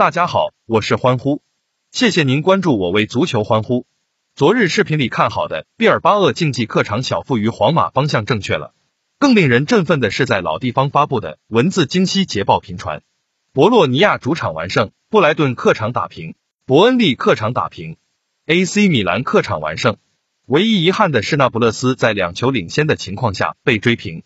大家好，我是欢呼，谢谢您关注我为足球欢呼。昨日视频里看好的毕尔巴鄂竞技客场小负于皇马方向正确了。更令人振奋的是，在老地方发布的文字惊喜捷报频传：博洛尼亚主场完胜，布莱顿客场打平，伯恩利客场打平，AC 米兰客场完胜。唯一遗憾的是，那不勒斯在两球领先的情况下被追平。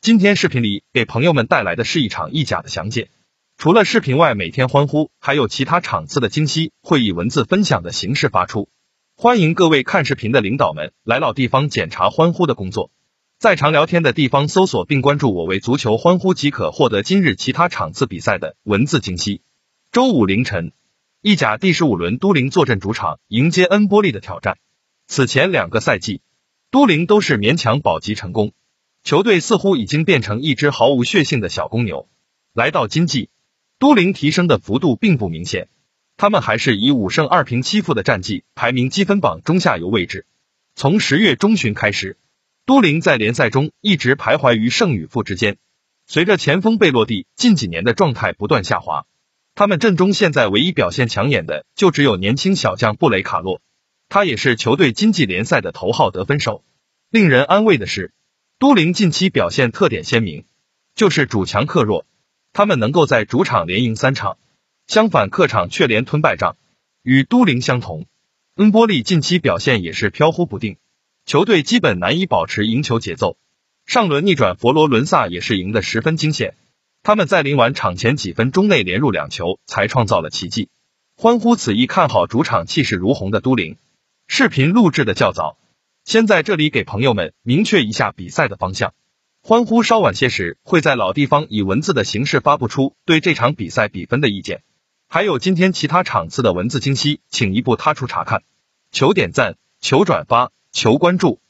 今天视频里给朋友们带来的是一场意甲的详解。除了视频外，每天欢呼还有其他场次的惊喜会以文字分享的形式发出。欢迎各位看视频的领导们来老地方检查欢呼的工作。在常聊天的地方搜索并关注我为足球欢呼即可获得今日其他场次比赛的文字惊喜。周五凌晨，意甲第十五轮，都灵坐镇主场迎接恩波利的挑战。此前两个赛季，都灵都是勉强保级成功，球队似乎已经变成一只毫无血性的小公牛。来到今季。都灵提升的幅度并不明显，他们还是以五胜二平七负的战绩排名积分榜中下游位置。从十月中旬开始，都灵在联赛中一直徘徊于胜与负之间。随着前锋贝洛蒂近几年的状态不断下滑，他们阵中现在唯一表现抢眼的就只有年轻小将布雷卡洛，他也是球队经济联赛的头号得分手。令人安慰的是，都灵近期表现特点鲜明，就是主强克弱。他们能够在主场连赢三场，相反客场却连吞败仗。与都灵相同，恩波利近期表现也是飘忽不定，球队基本难以保持赢球节奏。上轮逆转佛罗伦萨也是赢得十分惊险，他们在临完场前几分钟内连入两球，才创造了奇迹。欢呼此役看好主场气势如虹的都灵。视频录制的较早，先在这里给朋友们明确一下比赛的方向。欢呼稍晚些时会在老地方以文字的形式发布出对这场比赛比分的意见，还有今天其他场次的文字清晰，请一步踏出查看。求点赞，求转发，求关注。